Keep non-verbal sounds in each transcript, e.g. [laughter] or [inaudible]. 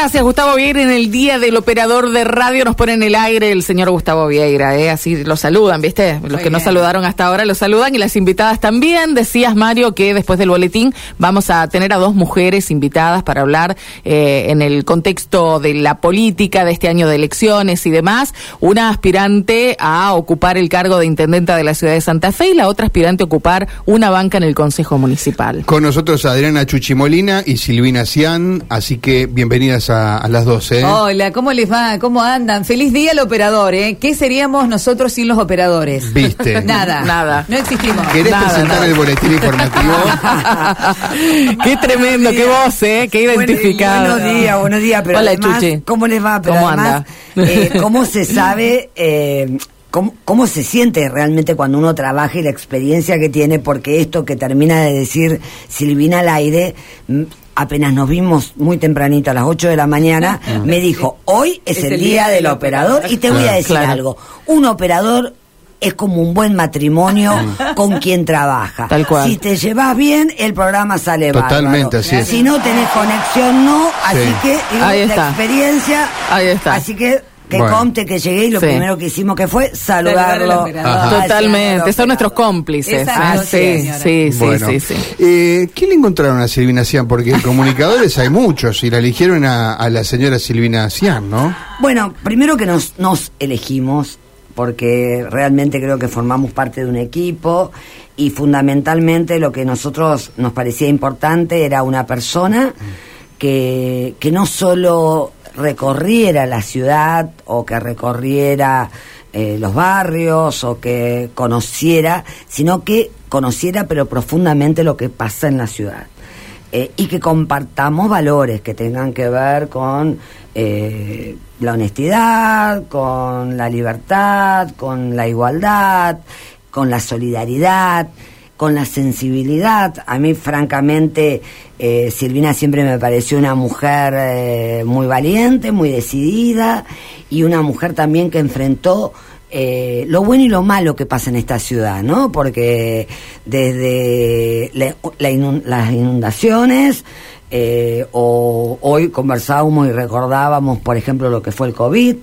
Gracias, Gustavo Vieira. En el día del operador de radio nos pone en el aire el señor Gustavo Vieira. ¿eh? Así lo saludan, ¿viste? Los que no saludaron hasta ahora lo saludan y las invitadas también. Decías, Mario, que después del boletín vamos a tener a dos mujeres invitadas para hablar eh, en el contexto de la política de este año de elecciones y demás. Una aspirante a ocupar el cargo de intendenta de la ciudad de Santa Fe y la otra aspirante a ocupar una banca en el Consejo Municipal. Con nosotros Adriana Chuchimolina y Silvina Cian, así que bienvenidas a, las dos. ¿eh? Hola, ¿cómo les va? ¿Cómo andan? Feliz día al operador, ¿eh? ¿Qué seríamos nosotros sin los operadores? Viste. [laughs] Nada. Nada. No existimos. ¿Querés presentar el boletín informativo? [laughs] qué tremendo, qué voz, ¿eh? Qué identificado. buenos días, buenos días. Pero Hola, Chuchi. ¿Cómo les va? Pero ¿Cómo anda? Eh, ¿Cómo se [laughs] sabe... Eh, ¿Cómo, ¿Cómo, se siente realmente cuando uno trabaja y la experiencia que tiene? Porque esto que termina de decir Silvina al aire, apenas nos vimos muy tempranito a las 8 de la mañana, me dijo, hoy es, el, día, del operador y te voy a decir algo, un operador es como un buen matrimonio con quien trabaja. Tal cual. Si te llevas bien, el programa sale Totalmente, así Si no tenés conexión, no. Así que, Ahí está. experiencia. Ahí está. Así que que conte que llegué y lo primero que hicimos que fue saludarlo. Totalmente, son nuestros cómplices. Ah, sí, sí, sí, sí, eh, ¿Qué le encontraron a Silvina Cian? Porque comunicadores hay muchos y la eligieron a, la señora Silvina Cian, ¿no? Bueno, primero que nos, nos elegimos porque realmente creo que formamos parte de un equipo y fundamentalmente lo que nosotros nos parecía importante era una persona que, que no solo recorriera la ciudad o que recorriera eh, los barrios o que conociera, sino que conociera pero profundamente lo que pasa en la ciudad. Eh, y que compartamos valores que tengan que ver con eh, la honestidad, con la libertad, con la igualdad, con la solidaridad con la sensibilidad. A mí, francamente, eh, Silvina siempre me pareció una mujer eh, muy valiente, muy decidida y una mujer también que enfrentó eh, lo bueno y lo malo que pasa en esta ciudad, ¿no? Porque desde las inundaciones, o hoy conversábamos y recordábamos, por ejemplo, lo que fue el COVID,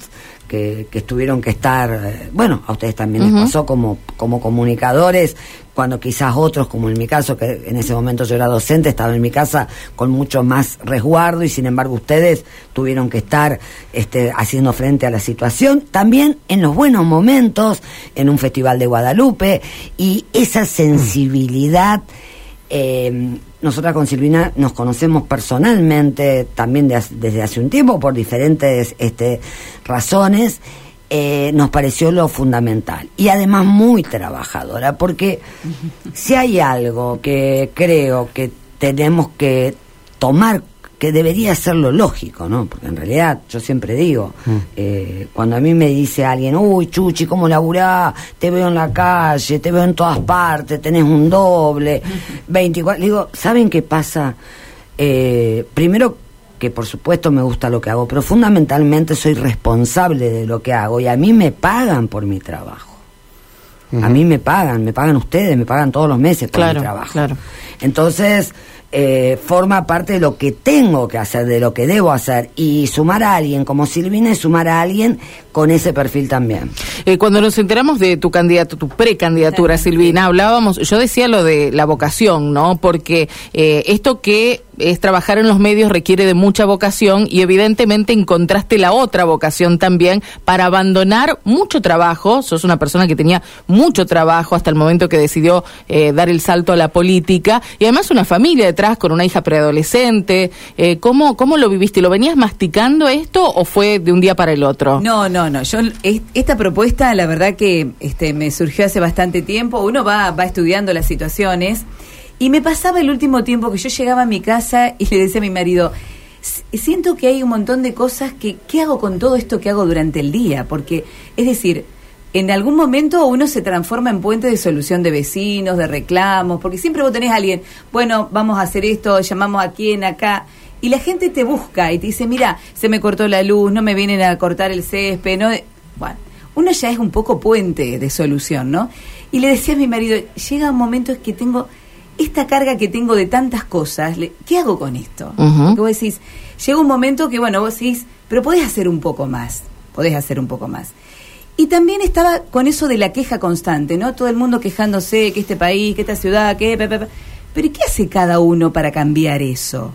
que, que tuvieron que estar, bueno, a ustedes también les pasó como, como comunicadores, cuando quizás otros, como en mi caso, que en ese momento yo era docente, estaba en mi casa con mucho más resguardo y sin embargo ustedes tuvieron que estar este, haciendo frente a la situación. También en los buenos momentos, en un festival de Guadalupe y esa sensibilidad. Eh, nosotras con Silvina nos conocemos personalmente también desde hace un tiempo por diferentes este, razones eh, nos pareció lo fundamental. Y además muy trabajadora, porque si hay algo que creo que tenemos que tomar, que debería ser lo lógico, ¿no? Porque en realidad yo siempre digo, mm. eh, cuando a mí me dice alguien, uy, Chuchi, ¿cómo laburás? Te veo en la calle, te veo en todas partes, tenés un doble, [laughs] 24... Digo, ¿saben qué pasa? Eh, primero que por supuesto me gusta lo que hago, pero fundamentalmente soy responsable de lo que hago y a mí me pagan por mi trabajo. A mí me pagan, me pagan ustedes, me pagan todos los meses por mi trabajo. Claro. Entonces, eh, forma parte de lo que tengo que hacer, de lo que debo hacer. Y sumar a alguien como Silvina es sumar a alguien con ese perfil también. Eh, cuando nos enteramos de tu candidato, tu precandidatura, Silvina, hablábamos, yo decía lo de la vocación, ¿no? Porque eh, esto que es trabajar en los medios requiere de mucha vocación y evidentemente encontraste la otra vocación también para abandonar mucho trabajo. Sos una persona que tenía mucho trabajo hasta el momento que decidió dar el salto a la política y además una familia detrás con una hija preadolescente. Eh, ¿cómo, ¿Cómo lo viviste? ¿Lo venías masticando esto o fue de un día para el otro? No, no, no. Yo esta propuesta, la verdad que este, me surgió hace bastante tiempo. Uno va, va estudiando las situaciones y me pasaba el último tiempo que yo llegaba a mi casa y le decía a mi marido, siento que hay un montón de cosas que, ¿qué hago con todo esto que hago durante el día? Porque, es decir, en algún momento uno se transforma en puente de solución de vecinos, de reclamos, porque siempre vos tenés a alguien, bueno, vamos a hacer esto, llamamos a quién acá, y la gente te busca y te dice, mira, se me cortó la luz, no me vienen a cortar el césped, no... Bueno, uno ya es un poco puente de solución, ¿no? Y le decía a mi marido, llega un momento en que tengo esta carga que tengo de tantas cosas, ¿qué hago con esto? Vos decís, llega un momento que, bueno, vos decís, pero podés hacer un poco más, podés hacer un poco más. Y también estaba con eso de la queja constante, ¿no? Todo el mundo quejándose que este país, que esta ciudad, que... pe, pe, pe. Pero ¿y ¿qué hace cada uno para cambiar eso?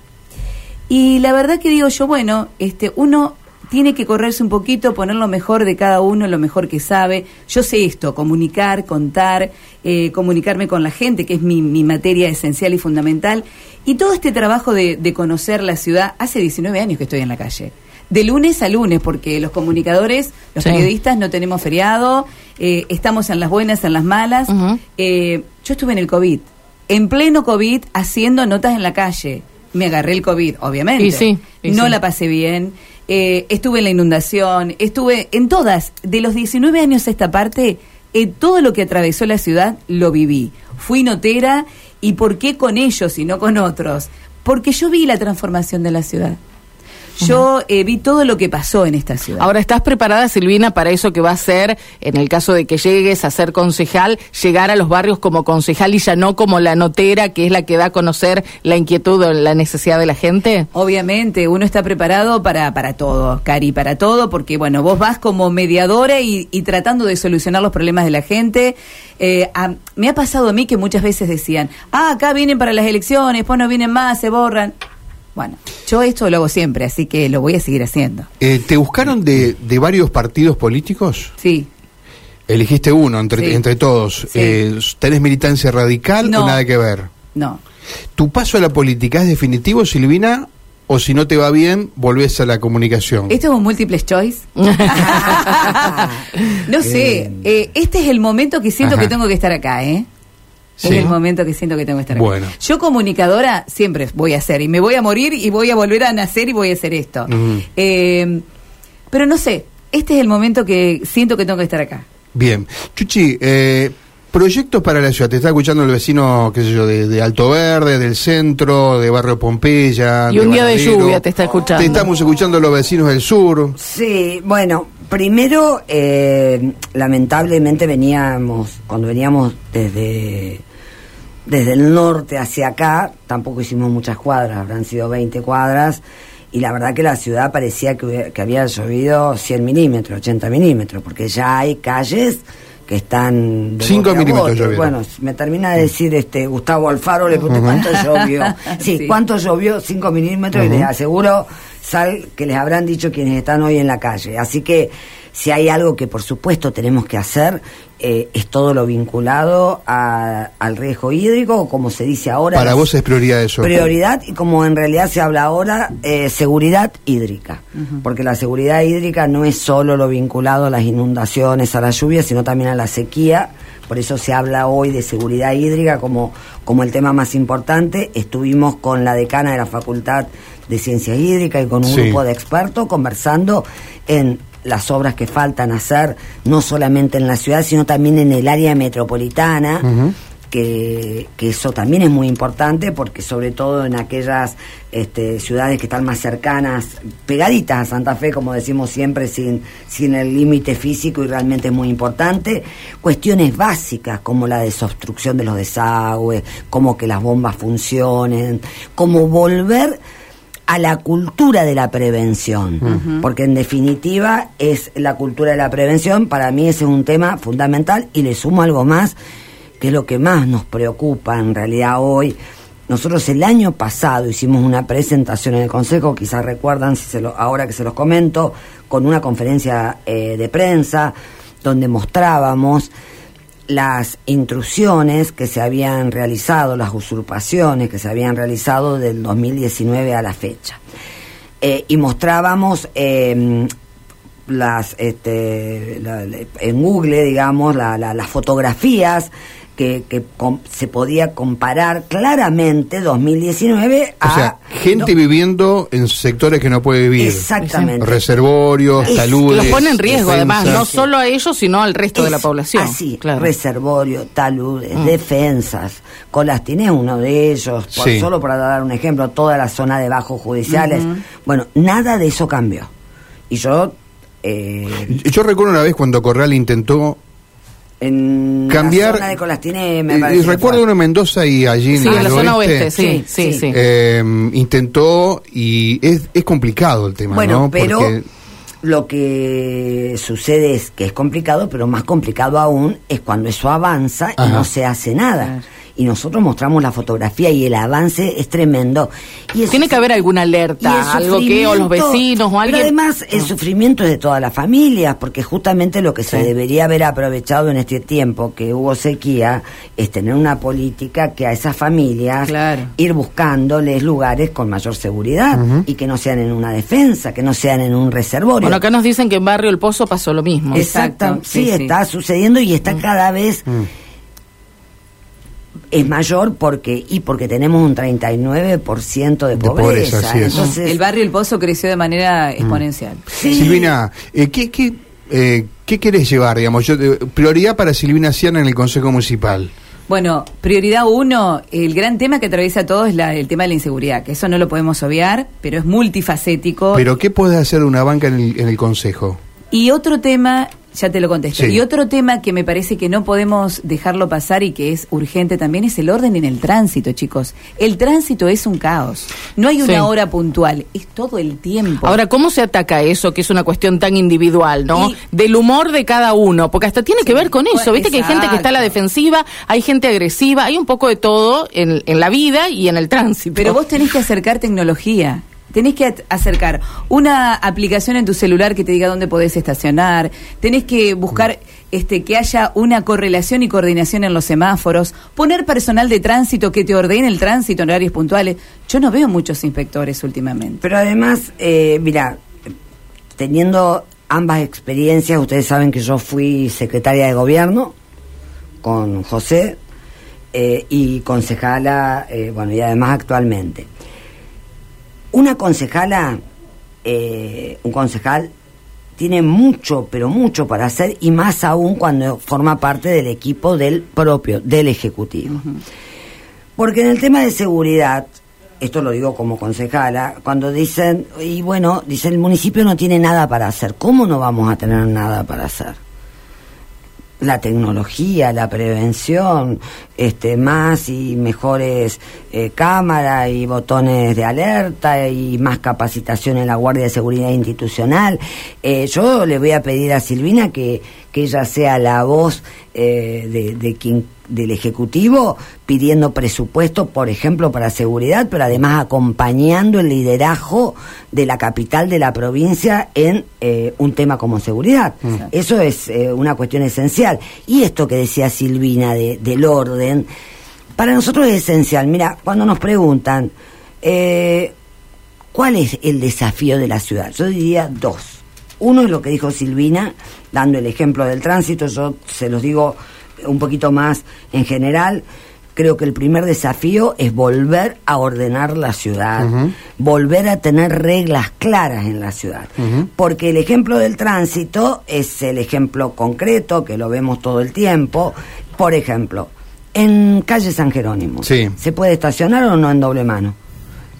Y la verdad que digo yo, bueno, este, uno tiene que correrse un poquito, poner lo mejor de cada uno, lo mejor que sabe. Yo sé esto, comunicar, contar, eh, comunicarme con la gente, que es mi, mi materia esencial y fundamental. Y todo este trabajo de, de conocer la ciudad, hace 19 años que estoy en la calle. De lunes a lunes, porque los comunicadores, los Sí. periodistas no tenemos feriado, eh, estamos en las buenas, en las malas. Eh, yo estuve en el COVID, en pleno COVID, haciendo notas en la calle. Me agarré el COVID, obviamente. Y sí, y no sí. la pasé bien. Eh, estuve en la inundación, estuve en todas. De los 19 años a esta parte, eh, todo lo que atravesó la ciudad lo viví. Fui notera y ¿por qué con ellos y no con otros? Porque yo vi la transformación de la ciudad. Yo eh, vi todo lo que pasó en esta ciudad. Ahora, ¿estás preparada, Silvina, para eso que va a ser, en el caso de que llegues a ser concejal, llegar a los barrios como concejal y ya no como la notera, que es la que da a conocer la inquietud o la necesidad de la gente? Obviamente, uno está preparado para, para todo, Cari, para todo, porque bueno, vos vas como mediadora y, y tratando de solucionar los problemas de la gente. Eh, a- me ha pasado a mí que muchas veces decían, ah, acá vienen para las elecciones, pues no vienen más, se borran. Bueno, yo esto lo hago siempre, así que lo voy a seguir haciendo. Eh, ¿Te buscaron de, de varios partidos políticos? Sí. Elegiste uno entre, Sí. entre todos. Sí. Eh, ¿Tenés militancia radical No. o nada que ver? No. ¿Tu paso a la política es definitivo, Silvina? ¿O si no te va bien, volvés a la comunicación? ¿Esto es un múltiple choice? [laughs] [laughs] no sé, eh, este es el momento que siento Ajá. que tengo que estar acá, ¿eh? Sí. Es el momento que siento que tengo que estar acá. Bueno. Yo comunicadora siempre voy a ser y me voy a morir y voy a volver a nacer y voy a hacer esto. Eh, pero no sé, este es el momento que siento que tengo que estar acá. Bien. Chuchi, eh, proyectos para la ciudad. Te está escuchando el vecino, qué sé yo, de, de Alto Verde, del centro, de Barrio Pompeya. Y un día de lluvia te está escuchando. Te estamos escuchando los vecinos del sur. Sí, bueno, primero, eh, lamentablemente veníamos, cuando veníamos desde, desde el norte hacia acá, tampoco hicimos muchas cuadras, habrán sido 20 cuadras, y la verdad que la ciudad parecía que, hubiera- que había llovido 100 milímetros, 80 milímetros, porque ya hay calles que están... de Cinco bote a milímetros bote. llovieron. Bueno, me termina de decir este Gustavo Alfaro, le pregunté cuánto llovió. [laughs] Sí, Sí. cuánto llovió, 5 milímetros, y les aseguro, Sal, que les habrán dicho quienes están hoy en la calle. Así que si hay algo que por supuesto tenemos que hacer, eh, es todo lo vinculado a- al riesgo hídrico, o como se dice ahora. Para vos es prioridad eso. Prioridad y como en realidad se habla ahora, eh, seguridad hídrica. Porque la seguridad hídrica no es solo lo vinculado a las inundaciones, a la lluvia, sino también a la sequía. Por eso se habla hoy de seguridad hídrica como, como el tema más importante. Estuvimos con la decana de la Facultad de Ciencias Hídricas y con un Sí. grupo de expertos conversando en las obras que faltan hacer, no solamente en la ciudad, sino también en el área metropolitana que, que eso también es muy importante porque sobre todo en aquellas este, ciudades que están más cercanas, pegaditas a Santa Fe, como decimos siempre, sin, sin el límite físico y realmente es muy importante, cuestiones básicas como la desobstrucción de los desagües, como que las bombas funcionen, como volver a la cultura de la prevención, porque en definitiva es la cultura de la prevención, para mí ese es un tema fundamental y le sumo algo más, que es lo que más nos preocupa en realidad hoy. Nosotros el año pasado hicimos una presentación en el Consejo, quizás recuerdan, si se lo, ahora que se los comento, con una conferencia eh, de prensa donde mostrábamos las intrusiones que se habían realizado, las usurpaciones que se habían realizado del 2019 a la fecha. Eh, y mostrábamos eh, las este, la- en Google, digamos, la- la- las fotografías que, que com- se podía comparar claramente 2019 a... O sea, gente no, viviendo en sectores que no puede vivir. Exactamente. Reservorios, Es- taludes. Los pone en riesgo, además, no solo a ellos, sino al resto de la población. Así, claro. reservorio, taludes, Mm. defensas. Colastín es uno de ellos, por- Sí. solo para dar un ejemplo, toda la zona de bajos judiciales. Bueno, nada de eso cambió. Y yo... eh, Yo recuerdo una vez cuando Corral intentó En Cambiar. la zona de Colastiné, me Eh, recuerdo uno en Mendoza y allí en Sí, el en la zona oeste, oeste, sí, sí, Sí, sí. eh, intentó y es, es complicado el tema, Bueno, ¿no? pero Porque- lo que sucede es que es complicado, pero más complicado aún es cuando eso avanza y no se hace nada. Claro. Y nosotros mostramos la fotografía y el avance es tremendo. Y Tiene que haber alguna alerta, algo que o los vecinos o Pero alguien. además, el sufrimiento es de todas las familias, porque justamente lo que se debería haber aprovechado en este tiempo que hubo sequía es tener una política que a esas familias Claro. ir buscándoles lugares con mayor seguridad y que no sean en una defensa, que no sean en un reservorio. Bueno, acá nos dicen que en Barrio El Pozo pasó lo mismo. Exacto, Exacto, sí, sí, sí. está sucediendo y está cada vez es mayor porque y porque tenemos un 39% de De pobreza. pobreza, así es. Entonces, El barrio El Pozo creció de manera exponencial. sí, Silvina, eh, ¿qué, qué, eh, ¿qué querés llevar, digamos? Yo, eh, prioridad para Silvina Ciana en el Consejo Municipal. Bueno, prioridad uno, el gran tema que atraviesa todo es la- el tema de la inseguridad, que eso no lo podemos obviar, pero es multifacético. Pero ¿qué puedes hacer de una banca en el, en el Consejo? Y otro tema, ya te lo contesto, Sí. y otro tema que me parece que no podemos dejarlo pasar y que es urgente también es el orden en el tránsito, chicos. El tránsito es un caos. No hay una Sí. hora puntual, es todo el tiempo. Ahora, ¿cómo se ataca eso, que es una cuestión tan individual, ¿no? Y- Del humor de cada uno, porque hasta tiene que ver con eso. Viste que hay gente que está a la defensiva, hay gente agresiva, hay un poco de todo en, en la vida y en el tránsito. Pero vos tenés que acercar tecnología. Tenés que acercar una aplicación en tu celular que te diga dónde podés estacionar. Tenés que buscar este, que haya una correlación y coordinación en los semáforos. Poner personal de tránsito que te ordene el tránsito en horarios puntuales. Yo no veo muchos inspectores últimamente. Pero además, eh, mira, teniendo ambas experiencias, ustedes saben que yo fui secretaria de gobierno con José eh, y concejala, eh, bueno, y además actualmente. Una concejala, eh, un concejal, tiene mucho, pero mucho para hacer y más aún cuando forma parte del equipo del propio, del Ejecutivo. Porque en el tema de seguridad, esto lo digo como concejala, cuando dicen, y bueno, dice el municipio no tiene nada para hacer, ¿cómo no vamos a tener nada para hacer? La tecnología, la prevención, este, más y mejores eh, cámaras y botones de alerta y más capacitación en la Guardia de Seguridad Institucional. Eh, yo le voy a pedir a Silvina que, que ella sea la voz eh, de, de quien del Ejecutivo pidiendo presupuesto, por ejemplo, para seguridad, pero además acompañando el liderazgo de la capital de la provincia en eh, un tema como seguridad. Eso es eh, una cuestión esencial. Y esto que decía Silvina de, del orden, para nosotros es esencial. Mira, cuando nos preguntan, eh, ¿cuál es el desafío de la ciudad? Yo diría dos. Uno es lo que dijo Silvina, dando el ejemplo del tránsito, yo se los digo un poquito más en general. Creo que el primer desafío es volver a ordenar la ciudad, volver a tener reglas claras en la ciudad. Porque el ejemplo del tránsito es el ejemplo concreto, que lo vemos todo el tiempo. Por ejemplo, en calle San Jerónimo, Sí. ¿se puede estacionar o no en doble mano?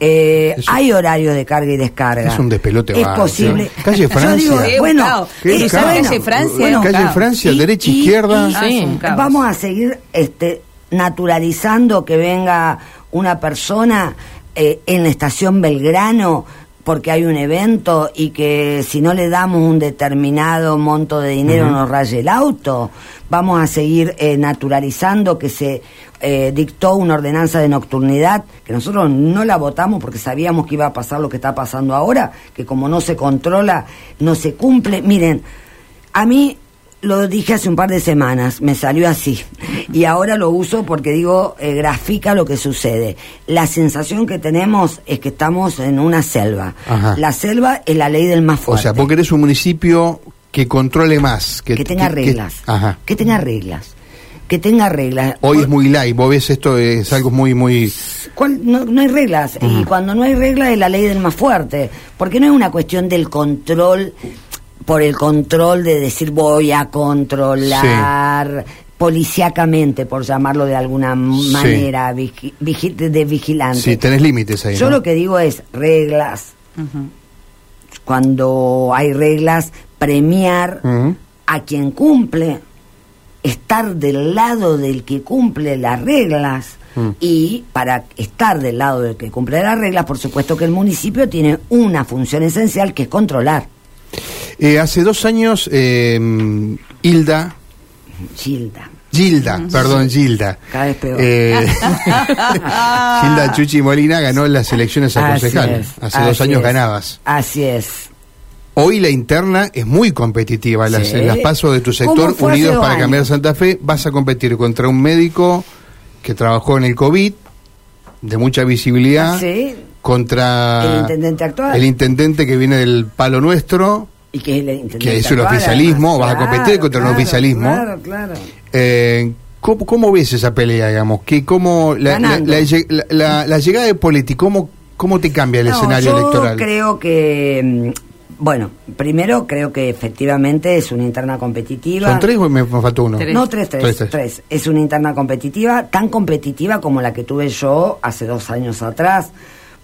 Eh, hay horarios de carga y descarga. Es un despelote Es posible. sí. Calle Yo Francia. digo, bueno, caos. ¿Qué es calle Francia Bueno, calle. Francia, Y- derecha, y- izquierda. y Ah, vamos a seguir este, naturalizando que venga una persona eh, en la estación Belgrano porque hay un evento y que si no le damos un determinado monto de dinero nos raye el auto. Vamos a seguir eh, naturalizando que se eh, dictó una ordenanza de nocturnidad que nosotros no la votamos porque sabíamos que iba a pasar lo que está pasando ahora, que como no se controla, no se cumple. Miren, a mí lo dije hace un par de semanas, me salió así. Y ahora lo uso porque digo, eh, grafica lo que sucede. La sensación que tenemos es que estamos en una selva. Ajá. La selva es la ley del más O fuerte. sea, porque eres un municipio que controle más. Que, que tenga que- reglas. ajá. Que tenga reglas. Que tenga reglas. Hoy Por- es muy light, vos ves esto, es algo muy, muy... ¿Cuál? No, no hay reglas. Y cuando no hay reglas es la ley del más fuerte. Porque no es una cuestión del control, por el control de decir voy a controlar policíacamente, por llamarlo de alguna manera, vigi- de vigilante. Sí, tenés límites ahí. Yo ¿no? lo que digo es reglas. Cuando hay reglas, premiar a quien cumple. Estar del lado del que cumple las reglas. Mm. Y para estar del lado del que cumple las reglas, por supuesto que el municipio tiene una función esencial que es controlar. Eh, hace dos años, eh, Hilda, Gilda. Gilda, perdón, Gilda. Cada vez peor. Eh, [laughs] Gilda Chuchi Molina ganó las elecciones a concejal. Hace dos años es. ganabas. Así es. Hoy la interna es muy competitiva. Las, Sí. las pasos de tu sector, ¿Cómo fue hace Unidos dos para años? Cambiar Santa Fe, vas a competir contra un médico que trabajó en el COVID, de mucha visibilidad, Sí. contra El intendente actual. el intendente que viene del palo nuestro. Y que es el intendente Que es un actual, oficialismo, además. vas a competir contra un claro, oficialismo. Claro, claro. Eh, ¿cómo, cómo ves esa pelea, digamos? ¿Qué, cómo la, la, llegada de Politi, ¿cómo, cómo te cambia el No, escenario yo electoral? creo que, mm, bueno, primero creo que efectivamente es una interna competitiva. ¿Son tres o me, faltó uno? Tres. No, tres, tres, Tres, tres, tres. Es una interna competitiva, tan competitiva como la que tuve yo hace dos años atrás,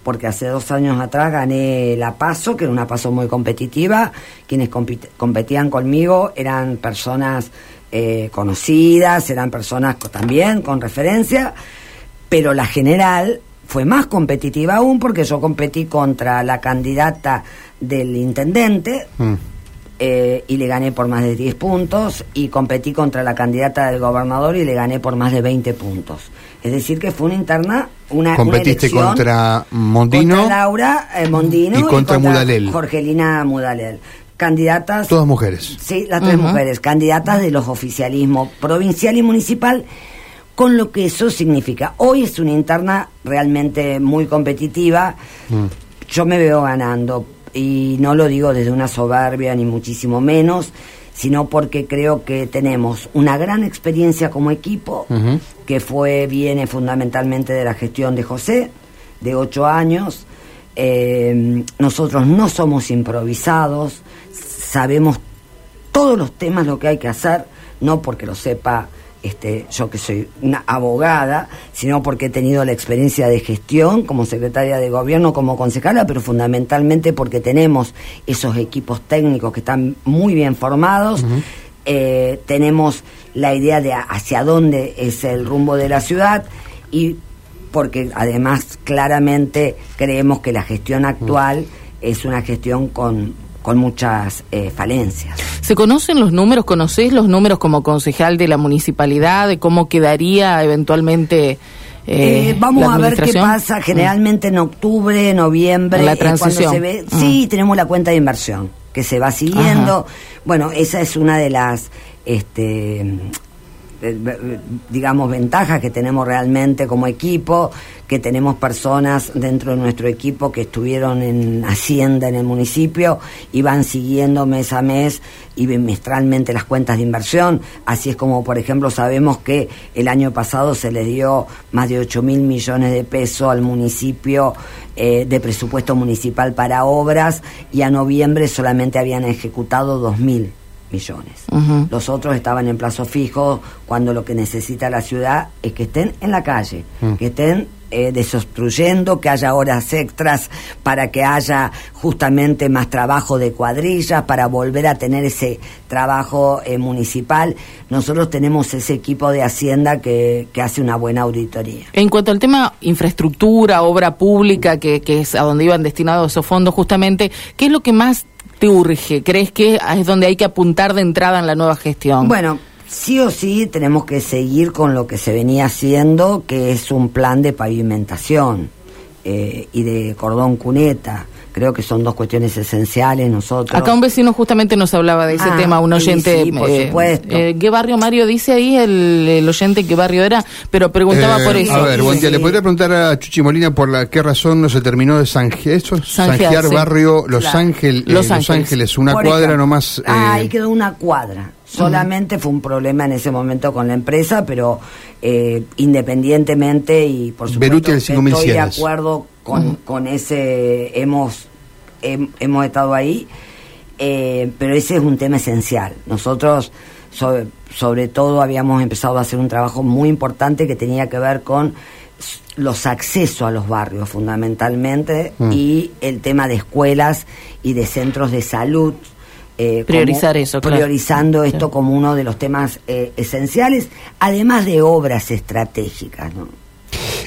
porque hace dos años atrás gané la PASO, que era una PASO muy competitiva. Quienes competían conmigo eran personas eh, conocidas, eran personas también con referencia, pero la general fue más competitiva aún porque yo competí contra la candidata del intendente, Mm. eh, y le gané por más de 10 puntos y competí contra la candidata del gobernador y le gané por más de 20 puntos. Es decir, que fue una interna, una, Competiste contra Mondino contra Laura eh, Mondino y contra Mudalel. Jorgelina Mudalel. Candidatas Todas mujeres. Sí, las tres mujeres, candidatas de los oficialismos provincial y municipal, con lo que eso significa. Hoy es una interna realmente muy competitiva. Mm. Yo me veo ganando y no lo digo desde una soberbia ni muchísimo menos, sino porque creo que tenemos una gran experiencia como equipo, que fue viene fundamentalmente de la gestión de José, de ocho años. Eh, nosotros no somos improvisados, sabemos todos los temas lo que hay que hacer, no porque lo sepa este, yo que soy una abogada, sino porque he tenido la experiencia de gestión como secretaria de gobierno, como concejala, pero fundamentalmente porque tenemos esos equipos técnicos que están muy bien formados, eh, tenemos la idea de hacia dónde es el rumbo de la ciudad y porque además claramente creemos que la gestión actual es una gestión con, con muchas eh, falencias. ¿Se conocen los números? ¿Conocés los números como concejal de la municipalidad? ¿De cómo quedaría eventualmente eh, Eh, vamos a ver qué pasa generalmente en octubre, noviembre, La eh, cuando transición. se ve, Mm. sí, tenemos la cuenta de inversión que se va siguiendo. Ajá. Bueno, esa es una de las este digamos ventajas que tenemos realmente como equipo, que tenemos personas dentro de nuestro equipo que estuvieron en Hacienda en el municipio y van siguiendo mes a mes y bimestralmente las cuentas de inversión. Así es como, por ejemplo, sabemos que el año pasado se le dio más de 8 mil millones de pesos al municipio eh, de presupuesto municipal para obras y a noviembre solamente habían ejecutado 2 mil millones. Los otros estaban en plazo fijo cuando lo que necesita la ciudad es que estén en la calle, Mm. que estén eh, desobstruyendo, que haya horas extras para que haya justamente más trabajo de cuadrillas, para volver a tener ese trabajo eh, municipal. Nosotros tenemos ese equipo de Hacienda que, que hace una buena auditoría. En cuanto al tema infraestructura, obra pública, que, que es a donde iban destinados esos fondos justamente, ¿qué es lo que más te urge? ¿Crees que es donde hay que apuntar de entrada en la nueva gestión? Bueno, sí o sí tenemos que seguir con lo que se venía haciendo, que es un plan de pavimentación eh, y de cordón cuneta. Creo que son dos cuestiones esenciales nosotros. Acá un vecino justamente nos hablaba de ese Ah, tema, un oyente. sí, por supuesto. eh, ¿Qué barrio Mario dice ahí el, el oyente qué barrio era? Pero preguntaba Eh, por eso. A ver, Sí, buen día. sí. ¿Le podría preguntar a Chuchi Molina por la qué razón no se terminó de? Zanjear, zanjear sí. barrio Los, Claro. Ángeles, Los Los, Ángeles. Ángeles, una Por cuadra ejemplo. nomás. Ah, eh, ahí quedó una cuadra. Solamente fue un problema en ese momento con la empresa, pero eh, independientemente y por supuesto Beruti al que estoy de 5100. acuerdo con, con ese, hemos, hem- hemos estado ahí, eh, pero ese es un tema esencial. Nosotros, sobre, sobre todo, habíamos empezado a hacer un trabajo muy importante que tenía que ver con los accesos a los barrios fundamentalmente Mm. y el tema de escuelas y de centros de salud eh, como- Priorizar eso, claro. priorizando esto Claro. como uno de los temas eh, esenciales, además de obras estratégicas, ¿no?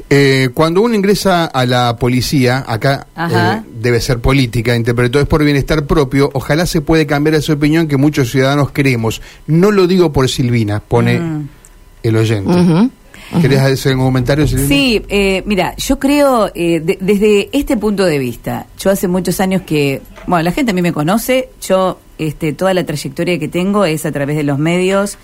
Eh, cuando uno ingresa a la policía, acá eh, debe ser política, interpretó es por bienestar propio, ojalá se puede cambiar esa opinión que muchos ciudadanos creemos. No lo digo por Silvina, pone Mm. el oyente. Ujú. ¿Querés hacer un comentario, Silvina? Sí, eh, mira, yo creo, eh, de- desde este punto de vista, yo hace muchos años que, bueno, la gente a mí me conoce, yo, este, toda la trayectoria que tengo es a través de los medios.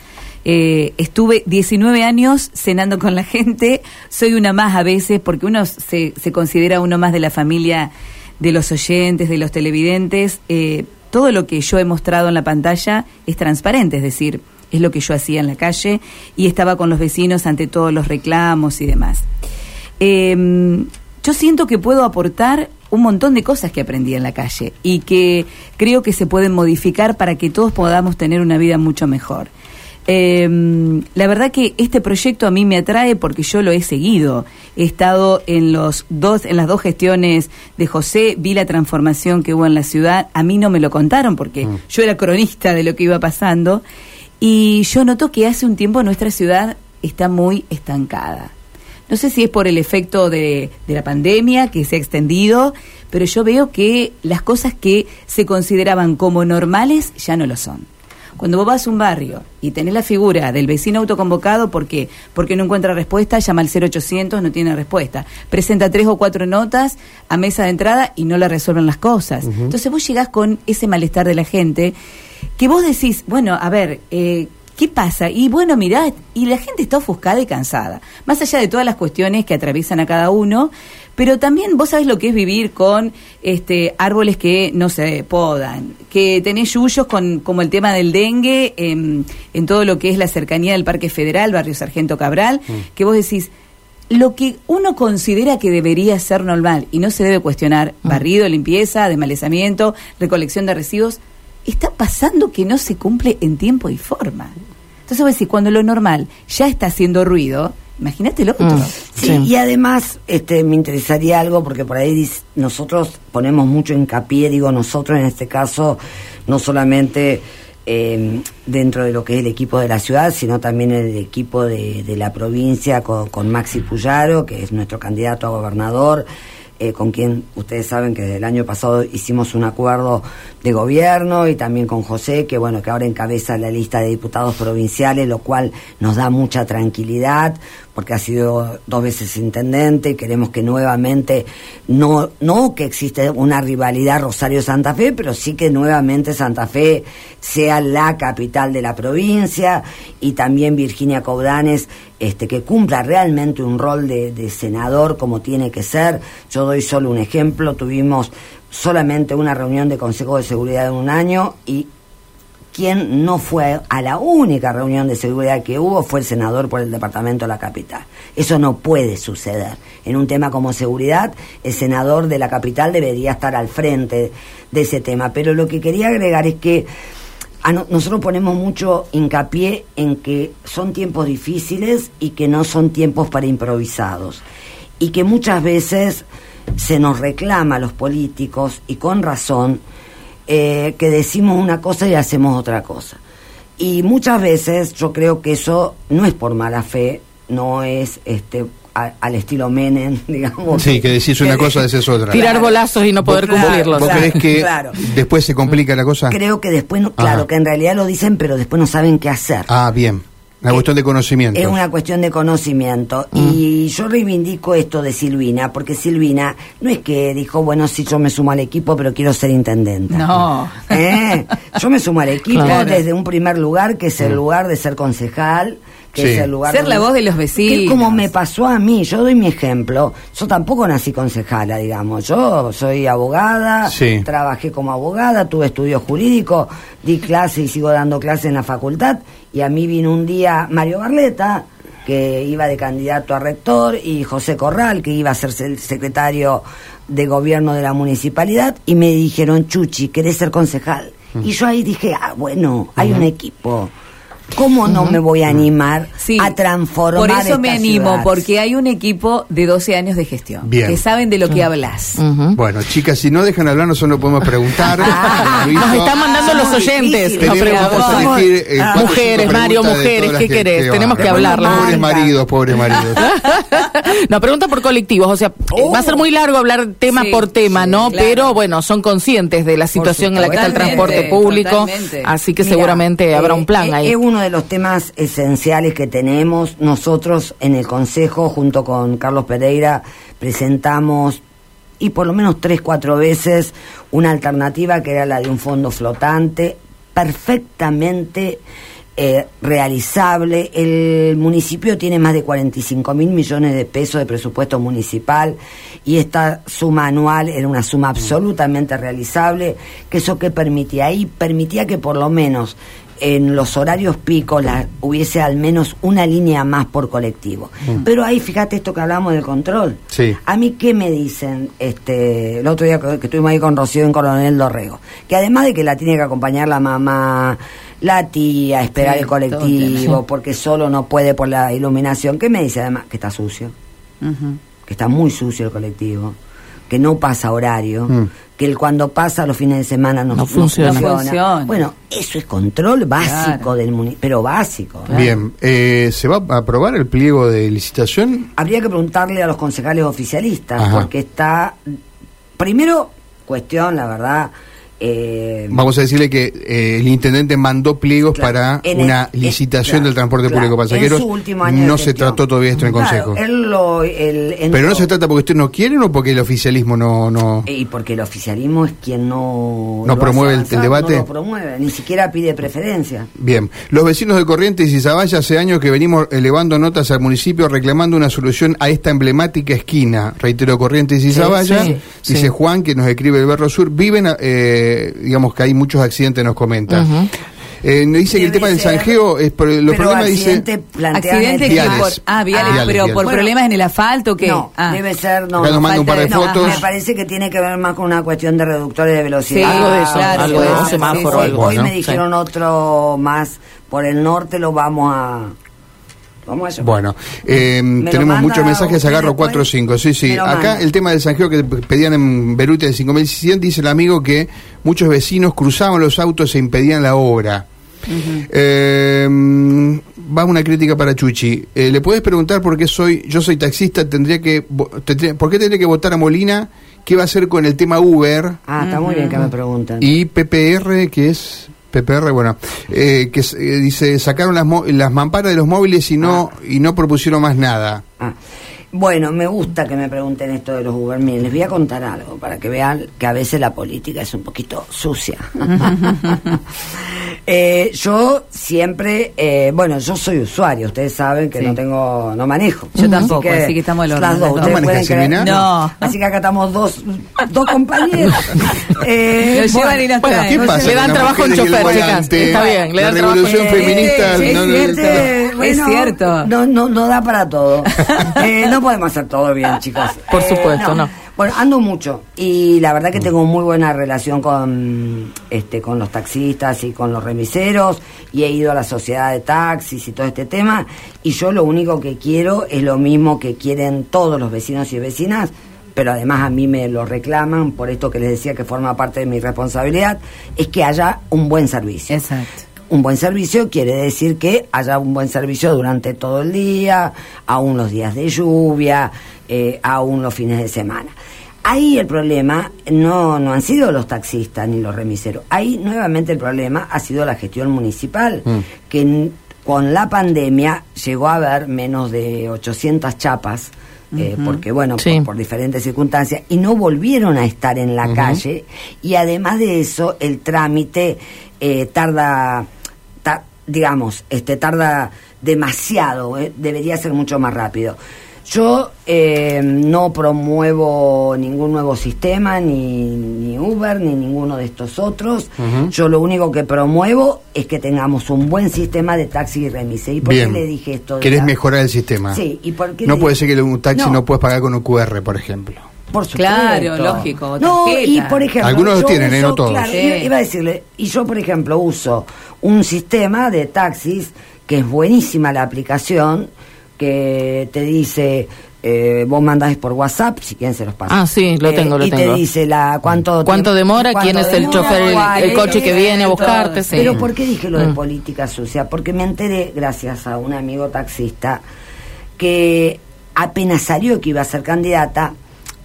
Eh, estuve 19 años cenando con la gente, soy una más a veces, porque uno se, se considera uno más de la familia de los oyentes, de los televidentes. Eh, todo lo que yo he mostrado en la pantalla es transparente, es decir, es lo que yo hacía en la calle y estaba con los vecinos ante todos los reclamos y demás. Eh, yo siento que puedo aportar un montón de cosas que aprendí en la calle y que creo que se pueden modificar para que todos podamos tener una vida mucho mejor. Eh, la verdad que este proyecto a mí me atrae porque yo lo he seguido. He estado en los dos, en las dos gestiones de José, vi la transformación que hubo en la ciudad. A mí no me lo contaron porque yo era cronista de lo que iba pasando. Y yo noto que hace un tiempo nuestra ciudad está muy estancada. No sé si es por el efecto de, de la pandemia que se ha extendido, pero yo veo que las cosas que se consideraban como normales ya no lo son. Cuando vos vas a un barrio y tenés la figura del vecino autoconvocado, ¿por qué? Porque no encuentra respuesta, llama al 0800, no tiene respuesta. Presenta tres o cuatro notas a mesa de entrada y no le resuelven las cosas. Entonces vos llegás con ese malestar de la gente que vos decís, bueno, a ver, eh, ¿qué pasa? Y bueno, mirá, y la gente está ofuscada y cansada, más allá de todas las cuestiones que atraviesan a cada uno, pero también vos sabés lo que es vivir con este árboles que no se podan, que tenés yuyos con como el tema del dengue en, en todo lo que es la cercanía del Parque Federal, Barrio Sargento Cabral, que vos decís, lo que uno considera que debería ser normal y no se debe cuestionar, barrido, limpieza, desmalezamiento, recolección de residuos, está pasando que no se cumple en tiempo y forma. Entonces vos decís, cuando lo normal ya está haciendo ruido, imagínate lo otro. Mm. Sí, Sí. y además este, me interesaría algo, porque por ahí dis- nosotros ponemos mucho hincapié, digo nosotros en este caso, no solamente eh, dentro de lo que es el equipo de la ciudad, sino también el equipo de, de la provincia con, con Maxi Puyaro, que es nuestro candidato a gobernador, eh, con quien ustedes saben que desde el año pasado hicimos un acuerdo de gobierno y también con José, que bueno, que ahora encabeza la lista de diputados provinciales, lo cual nos da mucha tranquilidad, porque ha sido dos veces intendente y queremos que nuevamente, no, no que existe una rivalidad Rosario-Santa Fe, pero sí que nuevamente Santa Fe sea la capital de la provincia y también Virginia Caudanes este, que cumpla realmente un rol de, de senador como tiene que ser. Yo doy solo un ejemplo, tuvimos solamente una reunión de Consejo de Seguridad en un año y quien no fue a la única reunión de seguridad que hubo fue el senador por el departamento de la capital. Eso no puede suceder. En un tema como seguridad, el senador de la capital debería estar al frente de ese tema. Pero lo que quería agregar es que a no- nosotros ponemos mucho hincapié en que son tiempos difíciles y que no son tiempos para improvisados. Y que muchas veces se nos reclama a los políticos, y con razón, eh, que decimos una cosa y hacemos otra cosa. Y muchas veces yo creo que eso no es por mala fe, no es este a- al estilo Menem, [laughs] digamos. Sí, que decís una cosa, decís otra. Tirar bolazos y no poder Claro, cumplirlos. ¿Vos claro, creés que claro. después se complica la cosa? Creo que después, no, claro, que en realidad lo dicen, pero después no saben qué hacer. Ah, bien. Una cuestión de conocimiento. Es una cuestión de conocimiento. Mm. Y yo reivindico esto de Silvina, porque Silvina no es que dijo, bueno, sí, yo me sumo al equipo, pero quiero ser intendente. No. ¿Eh? Yo me sumo al equipo Claro. desde un primer lugar, que es el lugar de ser concejal, que Sí. es el lugar... Ser donde- la voz de los Que vecinos. es como me pasó a mí, yo doy mi ejemplo. Yo tampoco nací concejala, digamos. Yo soy abogada, Sí. trabajé como abogada, tuve estudios jurídicos, di clase y sigo dando clase en la facultad. Y a mí vino un día Mario Barleta, que iba de candidato a rector, y José Corral, que iba a ser el secretario de gobierno de la municipalidad, y me dijeron, Chuchi, ¿querés ser concejal? Y yo ahí dije, ah, bueno, hay un equipo. ¿Cómo no me voy a animar Sí, a transformar Por eso me animo, ciudad? porque hay un equipo de 12 años de gestión Bien. que saben de lo que hablas. Bueno, chicas, si no dejan hablar, nosotros no podemos preguntar. [laughs] Ah. Nos están mandando Ah, los oyentes. elegir, eh, Ah, cuatro o mujeres, Mario, mujeres, ¿qué que- querés? que Tenemos que hablarlo. Pobres Marca. maridos, pobres maridos. [laughs] [laughs] no, pregunta por colectivos, o sea, Oh. va a ser muy largo hablar tema Sí, por tema, sí, ¿no? claro. Pero bueno, son conscientes de la situación en la que está el transporte público, totalmente. así que Mira, seguramente habrá eh, un plan eh, ahí. Es uno de los temas esenciales que tenemos. Nosotros en el Consejo, junto con Carlos Pereira, presentamos, y por lo menos tres, cuatro veces, una alternativa que era la de un fondo flotante, perfectamente eh, realizable. El municipio tiene más de 45 mil millones de pesos de presupuesto municipal y esta suma anual era una suma absolutamente realizable, que eso que permitía ahí, permitía que por lo menos en los horarios picos la, hubiese al menos una línea más por colectivo. Pero ahí fíjate esto que hablamos del control. Sí. A mí, ¿qué me dicen? este El otro día que, que estuvimos ahí con Rocío en Coronel Dorrego, que además de que la tiene que acompañar la mamá, la tía, esperar Sí, el colectivo, [laughs] porque solo no puede por la iluminación, ¿qué me dice además? Que está sucio, que está muy sucio el colectivo, que no pasa horario, Mm. que el cuando pasa los fines de semana no, No funciona. No funciona. Bueno, eso es control básico Claro. del municipio, pero básico. Bien, eh, ¿se va a aprobar el pliego de licitación? Habría que preguntarle a los concejales oficialistas, Ajá. porque está. Primero, cuestión, la verdad. Eh, Vamos a decirle que eh, el intendente mandó pliegos claro, para el- una licitación claro, del transporte claro, público pasajeros. en su último año de no se trató todavía esto en Consejo. él lo- el- Pero no se trata porque usted no quiere o porque el oficialismo no... no... Y porque el oficialismo es quien no. ¿No lo promueve hace el- debate? No lo promueve, ni siquiera pide preferencia. Bien, los vecinos de Corrientes y Zavalla hace años que venimos elevando notas al municipio reclamando una solución a esta emblemática esquina. Reitero, Corrientes y Sí, Zavalla, sí, dice sí. Juan, que nos escribe el Berro Sur, viven, eh, digamos que hay muchos accidentes, nos comenta. Ujú. Eh, nos dice que el tema del zanjeo es por los pero problemas, dice... accidente plantean Accidente el- que Viales. por, ah, viales, Viales, pero viales. por Bueno, problemas en el asfalto que No, ah. debe ser, no. Nos manda un par de falta fotos. Me parece que tiene que ver más con una cuestión de reductores de velocidad. Sí, Algo de eso, claro, algo de sí, un sí, semáforo, sí. algo. Hoy ¿no? me dijeron otro más por el norte, lo vamos a. Vamos a llamar. Bueno, eh, tenemos muchos mensajes, agarro después? 4 o 5. Sí, sí. Acá manda. el tema del zanjeo que pedían en Beruti de 5.100, dice el amigo que muchos vecinos cruzaban los autos e impedían la obra. Eh, va una crítica para Chuchi. Eh, ¿Le puedes preguntar por qué soy, yo soy taxista, tendría que, tendría- por qué tendría que votar a Molina? ¿Qué va a hacer con el tema Uber Ah, está muy bien que me preguntan. y PPR, que es PPR, bueno, eh, que eh, dice sacaron las, las mamparas de los móviles y no y no propusieron más nada. Ah. Bueno, me gusta que me pregunten esto de los Uber. Miren, les voy a contar algo para que vean que a veces la política es un poquito sucia. [laughs] [laughs] Eh, yo siempre, eh, bueno, yo soy usuario, ustedes saben que Sí. no tengo, no manejo. Yo tampoco, así que estamos al las orden, dos, las dos. ustedes ¿No manejas, pueden creer- Silvina? No. Así que acá estamos dos, dos compañeros. [laughs] Eh, Lo llevan y nos Bueno, traen. ¿qué no pasa? Le dan trabajo en chofer, chicas. Está bien, le La dan trabajo. revolución feminista. sí, no, es no, cierto. no. Es cierto. No, no, no da para todo. Eh, no podemos hacer todo bien, chicos. Por Eh, supuesto, no. Bueno, ando mucho y la verdad que tengo muy buena relación con este con los taxistas y con los remiseros y he ido a la sociedad de taxis y todo este tema y yo lo único que quiero es lo mismo que quieren todos los vecinos y vecinas pero además a mí me lo reclaman por esto que les decía que forma parte de mi responsabilidad es que haya un buen servicio Exacto. Un buen servicio quiere decir que haya un buen servicio durante todo el día, aún los días de lluvia, eh, aún los fines de semana. Ahí el problema no, no han sido los taxistas ni los remiseros. Ahí nuevamente el problema ha sido la gestión municipal, Mm. que con la pandemia llegó a haber menos de 800 chapas. eh, porque bueno, Sí. por, por diferentes circunstancias, y no volvieron a estar en la calle, y además de eso, el trámite eh, tarda, ta- digamos, este tarda demasiado, eh, debería ser mucho más rápido. Yo eh, no promuevo ningún nuevo sistema, ni, ni Uber, ni ninguno de estos otros. Yo lo único que promuevo es que tengamos un buen sistema de taxi y remise. ¿Y por Bien. qué le dije esto? ¿Querés la- mejorar el sistema? Sí, ¿y por qué No puede ser que un taxi No. no, puedas pagar con un QR, por ejemplo. Por supuesto. Claro, lógico, No, y por ejemplo. Algunos lo yo tienen, ¿eh? uso- No todos. claro, Sí. iba- a decirle, y yo, por ejemplo, uso un sistema de taxis que es buenísima la aplicación, que te dice. eh, vos mandás por WhatsApp, si quieren se los paso. Ah, sí, lo tengo, lo y tengo. te dice la cuánto ¿Cuánto demora? cuánto ¿Quién es el chofer, el- cuál el es, coche que viene a buscarte? Sí. Pero ¿por qué dije lo de Mm. política sucia? Porque me enteré, gracias a un amigo taxista, que apenas salió que iba a ser candidata,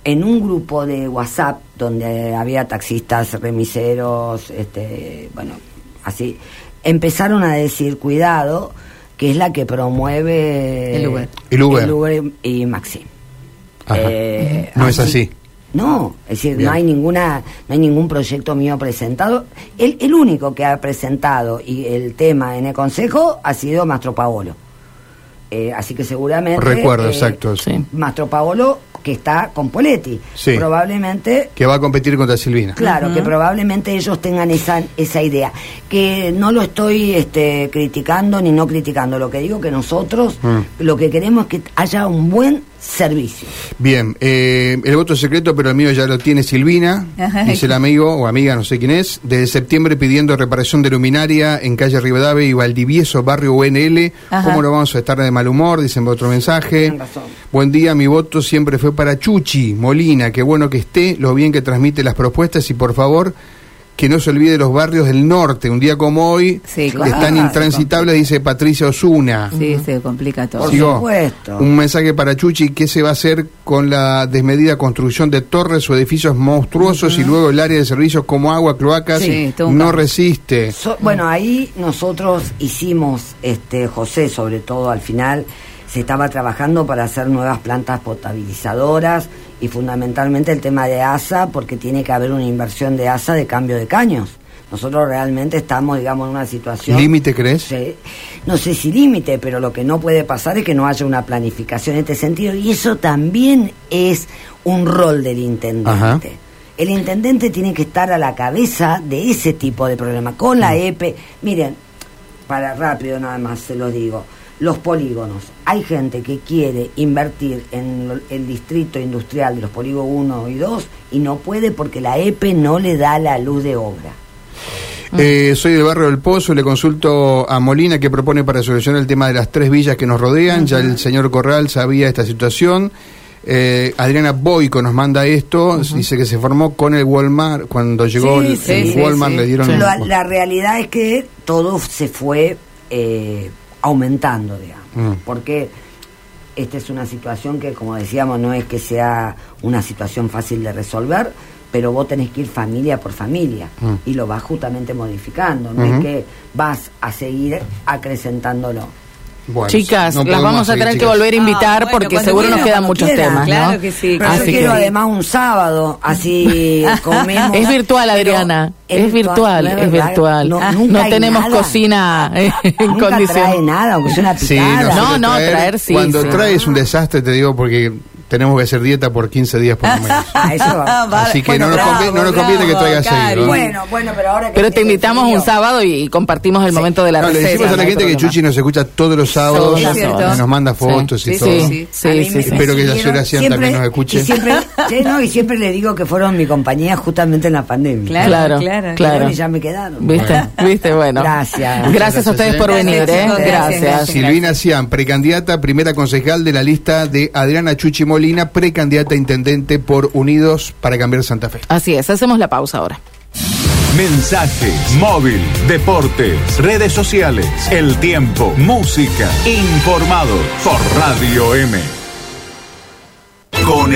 en un grupo de WhatsApp donde había taxistas, remiseros, este, bueno, así, empezaron a decir, cuidado, que es la que promueve El Uber. El Uber. el Uber y Maxi. Ajá. Eh, no es así. No, es decir, Bien. no hay ninguna, no hay ningún proyecto mío presentado. El, el único que ha presentado y el tema en el consejo ha sido Mastro Paolo. Eh, así que seguramente. Recuerdo, eh, exacto. Sí. Mastro Paolo que está con Poletti. Sí. Probablemente Que va a competir contra Silvina. Claro, que probablemente ellos tengan esa, esa idea. Que no lo estoy este, criticando ni no criticando. Lo que digo que nosotros Mm. lo que queremos es que haya un buen servicio. Bien, eh, el voto es secreto, pero el mío ya lo tiene Silvina, Ajá. dice el amigo o amiga, no sé quién es, desde septiembre pidiendo reparación de luminaria en calle Rivadavia y Valdivieso, barrio UNL. Ajá. ¿Cómo lo vamos a estar de mal humor? Dicen otro mensaje. Tienen razón. Buen día, mi voto siempre fue para Chuchi Molina, qué bueno que esté, lo bien que transmite las propuestas y por favor que no se olvide los barrios del norte, un día como hoy, Sí, claro. están intransitables, dice Patricia Osuna. Sí, se complica todo. Por Sigo. supuesto. Un mensaje para Chuchi, ¿qué se va a hacer con la desmedida construcción de torres o edificios monstruosos y luego el área de servicios como agua, cloacas? Sí, no resiste. So- bueno, ahí nosotros hicimos, este José sobre todo al final, se estaba trabajando para hacer nuevas plantas potabilizadoras y fundamentalmente el tema de ASA, porque tiene que haber una inversión de ASA de cambio de caños. Nosotros realmente estamos, digamos, en una situación... ¿Límite crees? Sí. No sé si límite, pero lo que no puede pasar es que no haya una planificación en este sentido. Y eso también es un rol del intendente. Ajá. El intendente tiene que estar a la cabeza de ese tipo de problema. Con la EPE, miren, para rápido nada más se lo digo, los polígonos. Hay gente que quiere invertir en el distrito industrial de los polígonos 1 y 2 y no puede porque la EPE no le da la luz de obra. Eh, soy del barrio del Pozo, le consulto a Molina qué propone para solucionar el tema de las tres villas que nos rodean. Ya el señor Corral sabía esta situación. Eh, Adriana Boico nos manda esto, dice que se formó con el Walmart, cuando llegó Sí, el, sí, el sí, Walmart le dieron... La, la realidad es que todo se fue eh, aumentando, digamos. Mm. Porque esta es una situación que, como decíamos, no es que sea una situación fácil de resolver, pero vos tenés que ir familia por familia Mm. y lo vas justamente modificando. No es que vas a seguir acrecentándolo. Bueno, Chicas, no las vamos a tener que chicas. volver a invitar Ah, bueno, porque seguro nos quedan muchos quieran, temas, claro ¿no? que sí. Pero Así yo que- quiero además un sábado, así [laughs] comemos. Es virtual, Adriana. Es virtual, no es virtual. No, Ah, nunca no tenemos nada. cocina [laughs] en Nunca trae condición. nada, aunque sea una Sí, picada. nos No, no, traer sí, Cuando sí. traes un desastre, te digo, porque tenemos que hacer dieta por 15 días por lo [laughs] menos. Ah, eso va. Así que Bueno, no, nos bravo, conviene, no nos conviene que traigas seguido. ¿eh? Bueno, bueno, pero ahora que Pero te invitamos un sábado y, y compartimos el momento de la No, le receta. decimos a la no gente que. Chuchi nos escucha todos los sábados, y nos manda fotos Sí, y sí, todo. sí. Sí, Espero que la señora Cian siempre- también nos escuche. Y siempre, [laughs] sí, no, y siempre le digo que fueron mi compañía justamente en la pandemia. Claro, Claro, claro. Y ya me quedaron. ¿Viste? ¿Viste? Bueno. Gracias. Gracias a ustedes por venir, ¿eh? Gracias. Gracias. Silvina Cian, precandidata, primera concejal de la lista de Adriana Chuchi Molina, precandidata a intendente por Unidos para Cambiar Santa Fe. Así es, hacemos la pausa ahora. Mensajes, móvil, deportes, redes sociales, el tiempo, música, informados por Radio M. Conectados.